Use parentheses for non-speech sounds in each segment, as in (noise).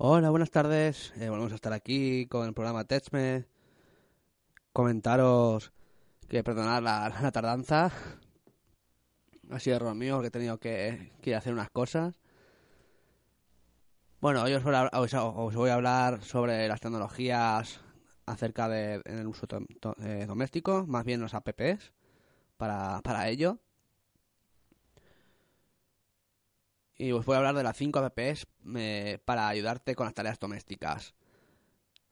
Hola, buenas tardes. Eh, volvemos a estar aquí con el programa Techme. Comentaros que perdonad la, (laughs) tardanza. Ha sido error mío que he tenido que, que hacer unas cosas. Bueno, hoy os voy, a, hablar sobre las tecnologías acerca de en el uso to- to- eh, doméstico, más bien los apps para, para ello. Y os voy a hablar de las 5 apps eh, para ayudarte con las tareas domésticas.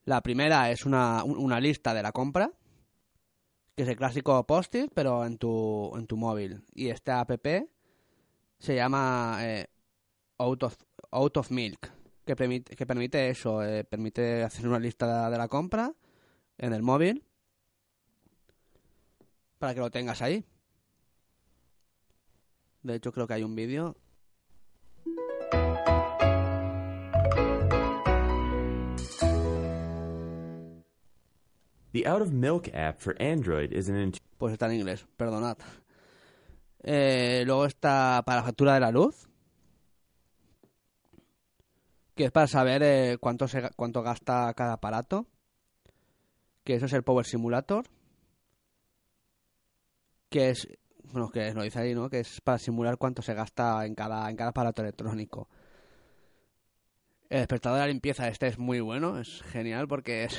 La primera es una, un- una lista de la compra, que es el clásico post-it, pero en tu, en tu móvil. Y esta app se llama eh, Out, of, Milk, que permite, que permite eso, eh, permite hacer una lista de la compra en el móvil para que lo tengas ahí. De hecho, creo que hay un vídeo. The Out of Milk app for Android is an Pues está en inglés, perdonad. Eh, luego está para la factura de la luz. Que es para saber eh, cuánto, se, cuánto gasta cada aparato. Que eso es el Power Simulator. Que es. Bueno, que lo dice ahí, ¿no? Que es para simular cuánto se gasta en cada, en cada aparato electrónico. El despertador de la limpieza este es muy bueno, es genial porque es.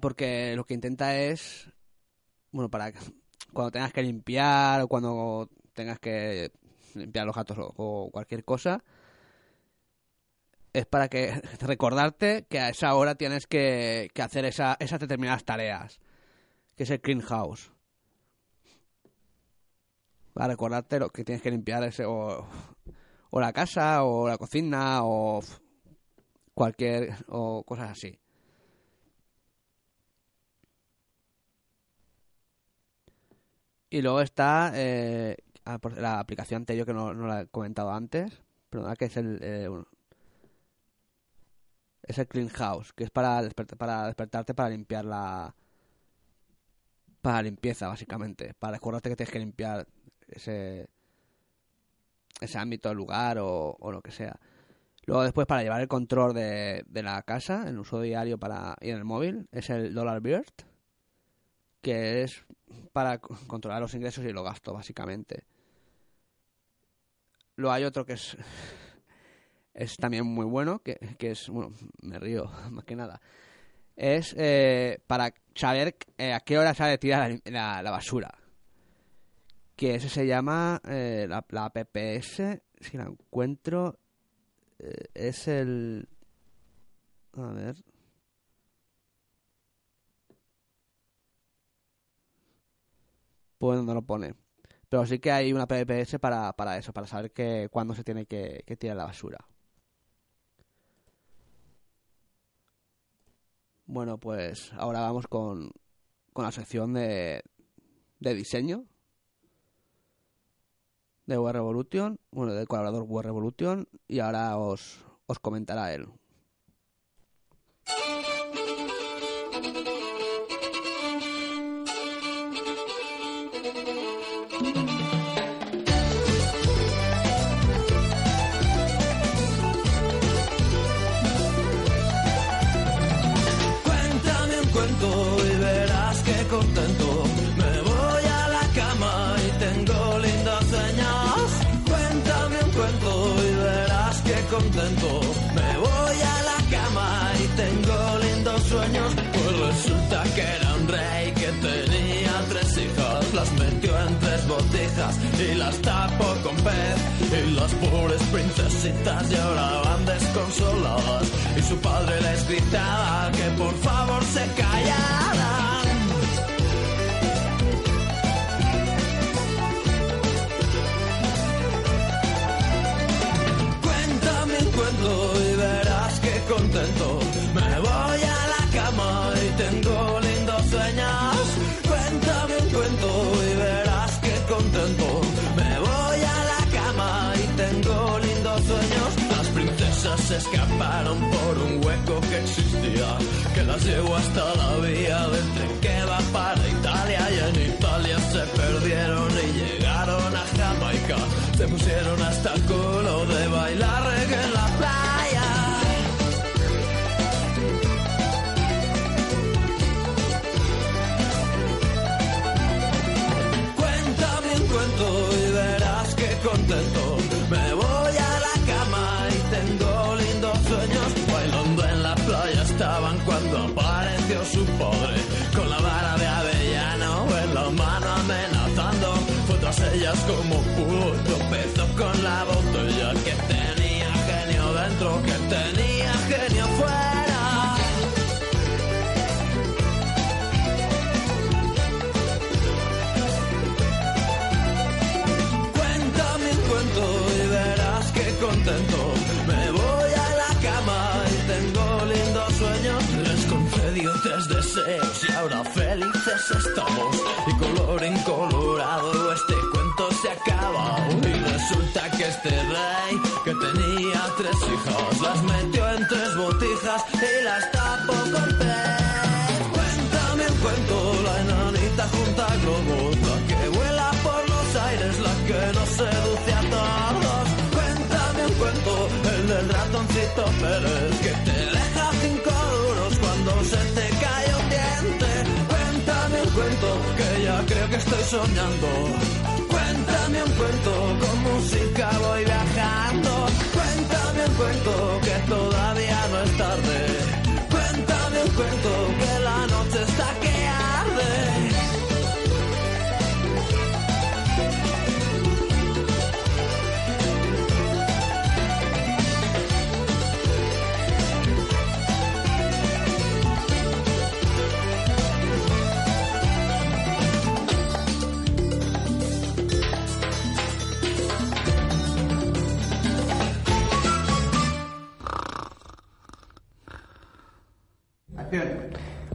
Porque lo que intenta es bueno para cuando tengas que limpiar o cuando tengas que limpiar los gatos o, o cualquier cosa es para que recordarte que a esa hora tienes que, que hacer esa, esas determinadas tareas que es el clean house para recordarte lo que tienes que limpiar ese o, o la casa o la cocina o cualquier o cosas así Y luego está eh, ah, la aplicación Tello que no, no la he comentado antes. Perdona, que es el. eh, es el Clean House, que es para, para despertarte para limpiar la. Para limpieza, básicamente. Para recordarte que tienes que limpiar ese. Ese ámbito, lugar o, lo que sea. Luego, después, para llevar el control de, de la casa, en uso diario para y en el móvil, es el Dollar Bird que es para controlar los ingresos y los gastos, básicamente. Luego hay otro que es, es también muy bueno, que, que es, bueno, me río (laughs) más que nada. Es eh, para saber eh, a qué hora se ha de tirar la, la- la basura. Que ese se llama eh, la, la PPS, si la encuentro, eh, es el... A ver. Pues no lo pone. Pero sí que hay una PPS para, para eso, para saber que cuándo se tiene que, que tirar la basura. Bueno, pues ahora vamos con, con la sección de, de diseño de Web Revolution, bueno, del colaborador Web Revolution, y ahora os, os comentará él. Contento. Me voy a la cama y tengo y las tapó con pez. Y las pobres princesitas lloraban desconsoladas. Y su padre les gritaba que por favor se callaran. Cuéntame un cuento y verás que contento. Me voy a la cama y tengo lindos sueños. Se escaparon por un hueco que existía, que las llevó hasta la vía del tren que va para Italia. Y en Italia se perdieron y llegaron a Jamaica. Se pusieron hasta el culo de bailar reggae en la playa. estamos y color incolorado este cuento se acaba y resulta que este rey que tenía tres hijas las metió en tres botijas y las tapó con pez cuéntame un cuento la enanita junta globos la que vuela por los aires la que nos seduce a todos. Cuéntame un cuento el del ratoncito Pérez que estoy soñando. Cuéntame un cuento, con música voy viajando. Cuéntame un cuento, que todavía no es tarde. Cuéntame un cuento, que la noche está que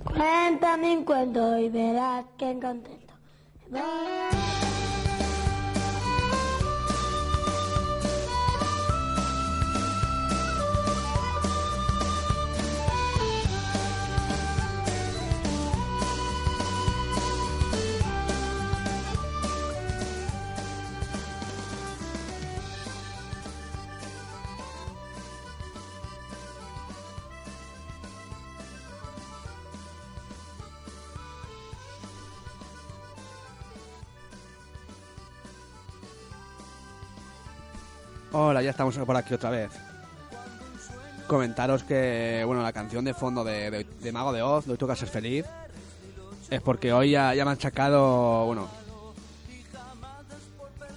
Cuéntame un cuento y verás que contento. Hola, ya estamos por aquí otra vez. Comentaros que, bueno, la canción de fondo de, Mago de Oz, de Hoy toca ser feliz, es porque hoy ya, ya me han sacado, bueno,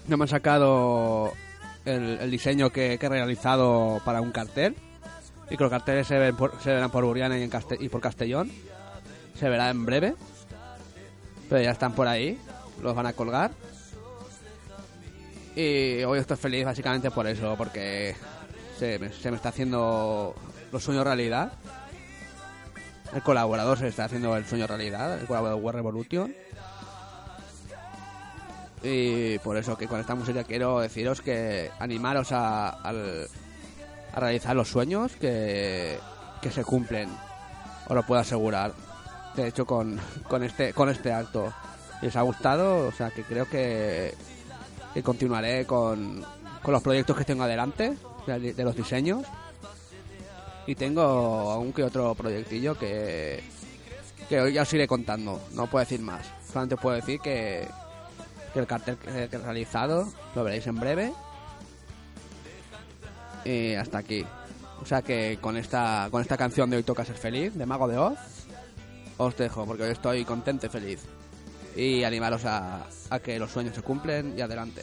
ya me han sacado el, diseño que, que he realizado para un cartel. Y que los carteles se, ven por- se verán por Buriana y, en y por Castellón. Se verá en breve. Pero ya están por ahí. Los van a colgar. Y hoy estoy feliz básicamente por eso, porque se me, se está haciendo los sueños realidad. El colaborador se está haciendo el sueño realidad, el colaborador War Revolution. Y por eso que con esta música quiero deciros que animaros a, al- a realizar los sueños que, que se cumplen. Os lo puedo asegurar. De hecho, con, con, este, con este acto. Os ha gustado, o sea que creo que, y continuaré con, con los proyectos que tengo adelante, de, los diseños. Y tengo aún que otro proyectillo que, que hoy ya os iré contando, no puedo decir más. Solamente puedo decir que, que el cartel que, que he realizado lo veréis en breve. Y hasta aquí. O sea que con esta, con esta canción de Hoy Toca Ser Feliz, de Mago de Oz, os dejo porque hoy estoy contento y feliz. Y animaros a, a que los sueños se cumplen y adelante.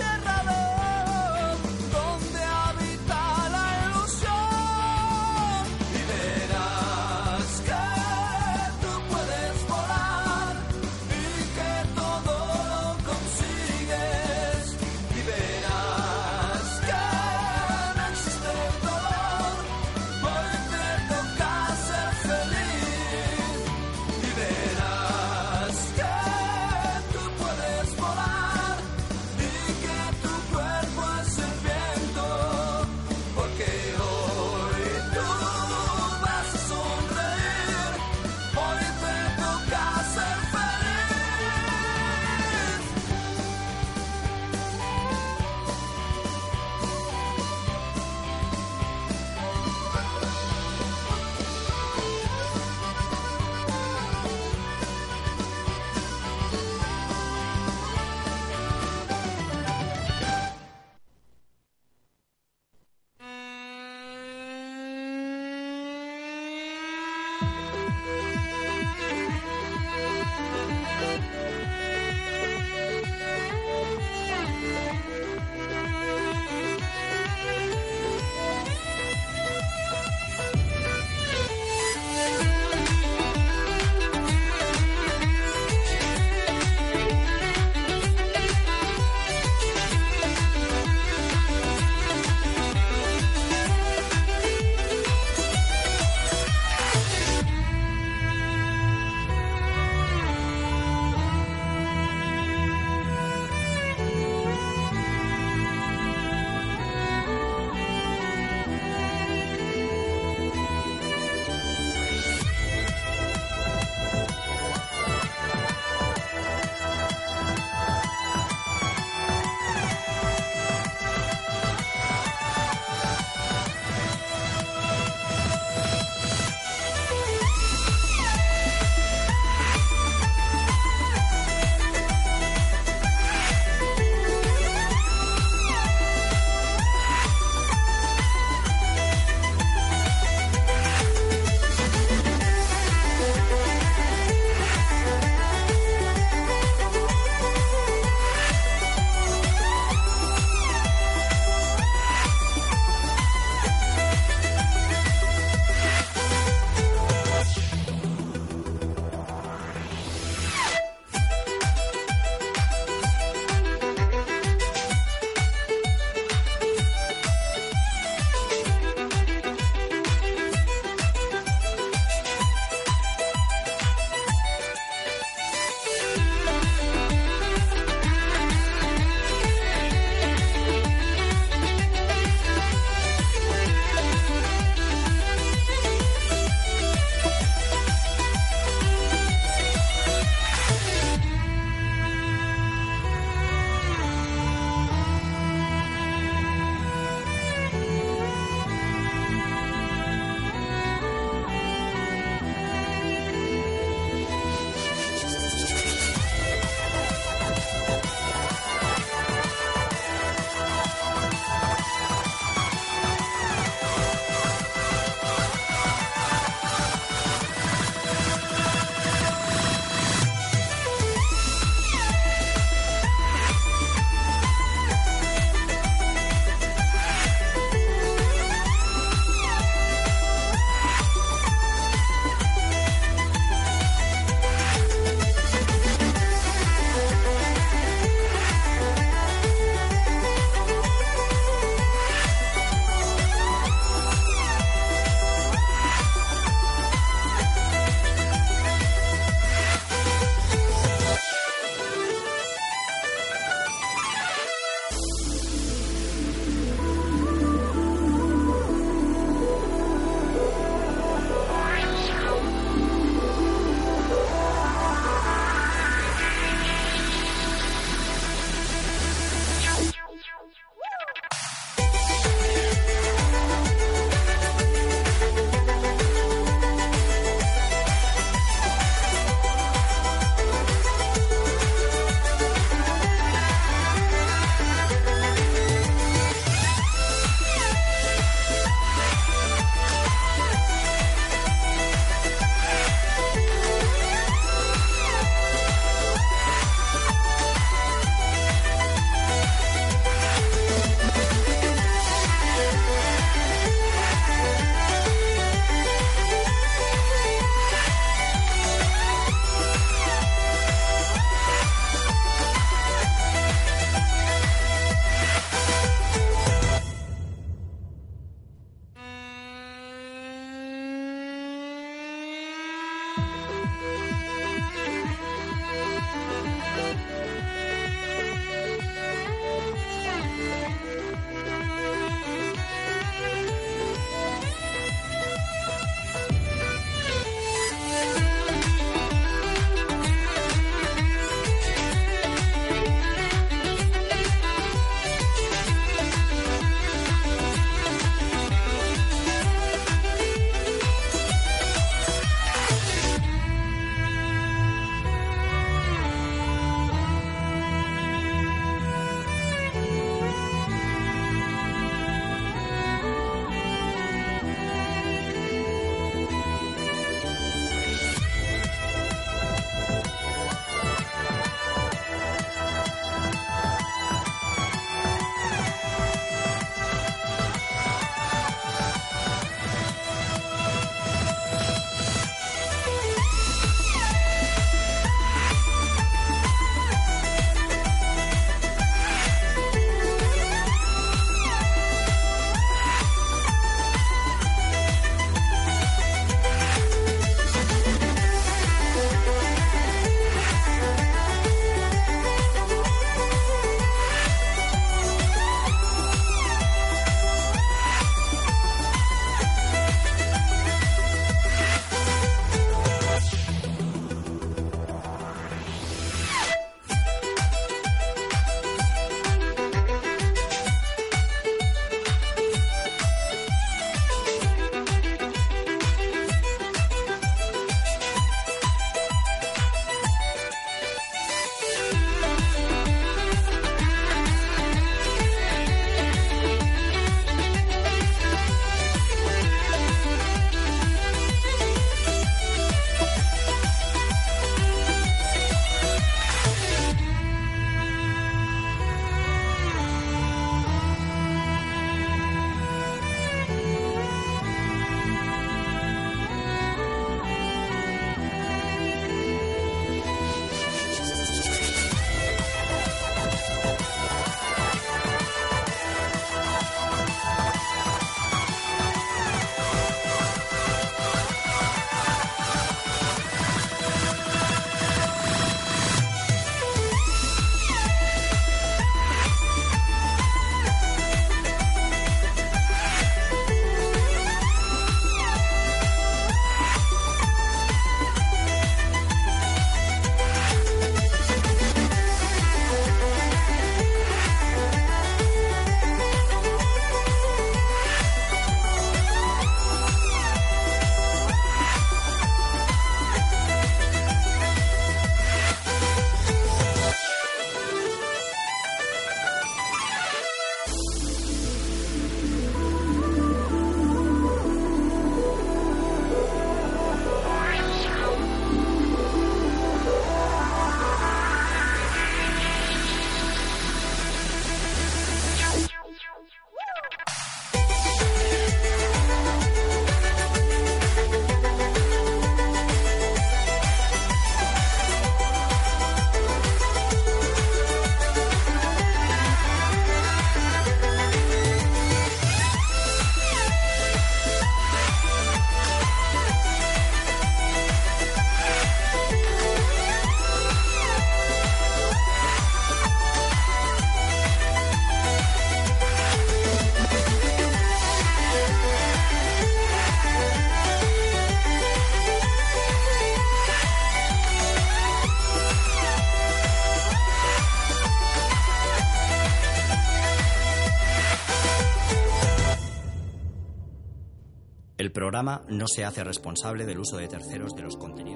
El programa no se hace responsable del uso de terceros de los contenidos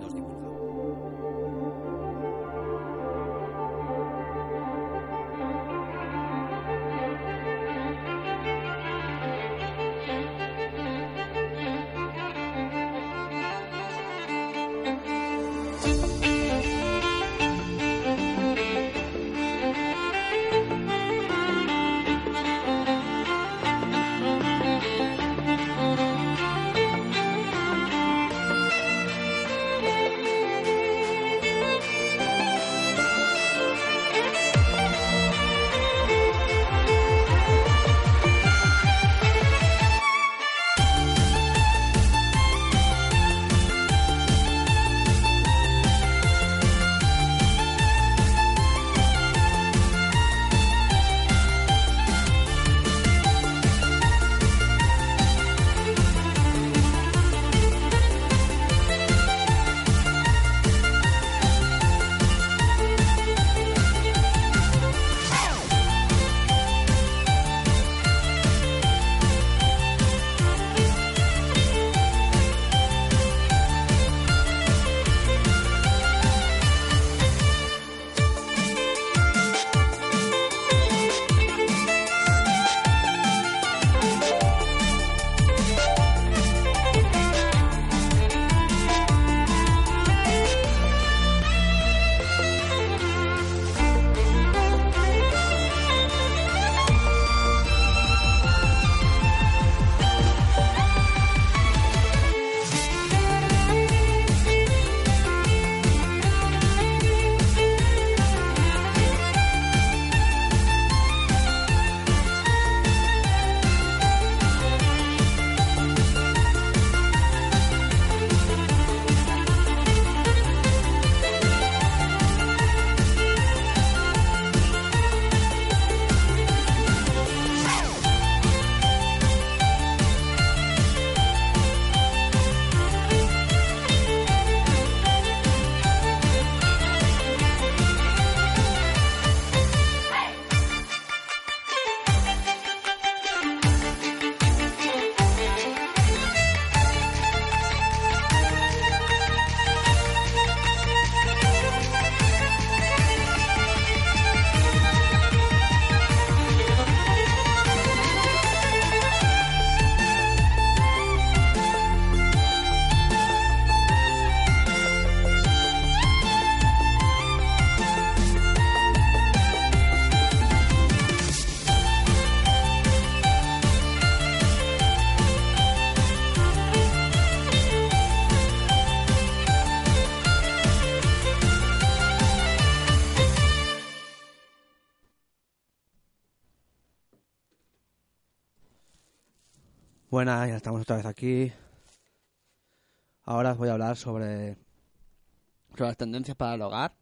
Buenas, ya estamos otra vez aquí. Ahora os voy a hablar sobre, sobre las tendencias para el hogar,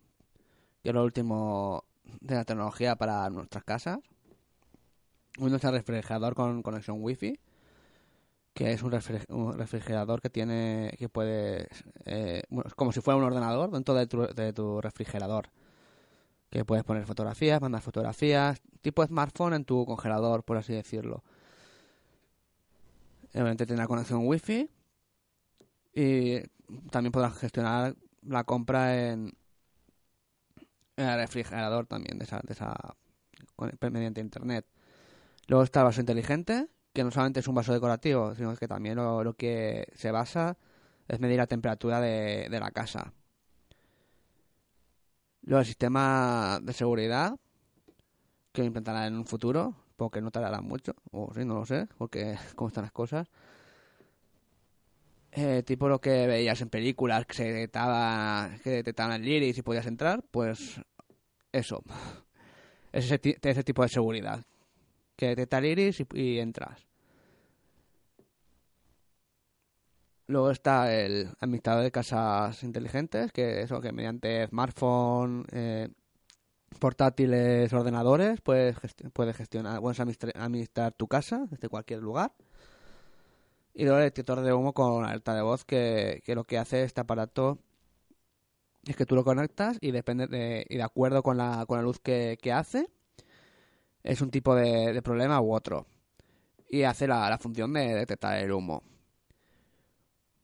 que es lo último de la tecnología para nuestras casas. Uno es el refrigerador con conexión wifi, que es un, refri- un refrigerador que tiene que puede eh, bueno, como si fuera un ordenador dentro de tu, de tu refrigerador que puedes poner fotografías, mandar fotografías, tipo smartphone en tu congelador, por así decirlo. Obviamente tendrá conexión wifi y también podrás gestionar la compra en, en el refrigerador también de esa, de esa mediante internet. Luego está el vaso inteligente, que no solamente es un vaso decorativo, sino que también lo, que se basa es medir la temperatura de, de la casa. Luego el sistema de seguridad, que lo implantará en un futuro, porque no tardará mucho, o sí, no lo sé, porque (laughs) cómo están las cosas. Eh, tipo lo que veías en películas, que se detectaba, que detectaban el iris y podías entrar, pues eso. Es ese, ti- ese tipo de seguridad. Que detecta el iris y, y entras. Luego está el administrador de casas inteligentes, que eso que mediante smartphone, eh, portátiles, ordenadores, puedes, gesti- puedes gestionar, puedes administrar, tu casa desde cualquier lugar. Y luego el detector de humo con alerta de voz, que, lo que hace este aparato es que tú lo conectas y depende de, y de acuerdo con la, con la luz que, hace, es un tipo de, problema u otro. Y hace la función de detectar el humo.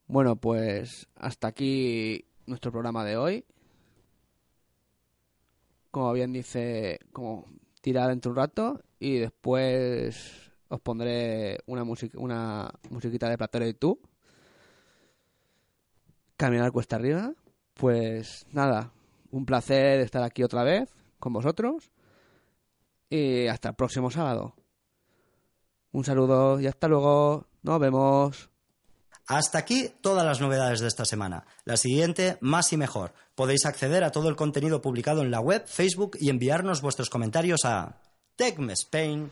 Bueno, pues hasta aquí nuestro programa de hoy. Como bien dice, como tirar dentro un rato y después os pondré una música, una musiquita de Platero y tú. Caminar cuesta arriba. Pues nada, un placer estar aquí otra vez con vosotros. Y hasta el próximo sábado. Un saludo y hasta luego. Nos vemos. Hasta aquí todas las novedades de esta semana. La siguiente, más y mejor. Podéis acceder a todo el contenido publicado en la web, Facebook y enviarnos vuestros comentarios a techmespain.com.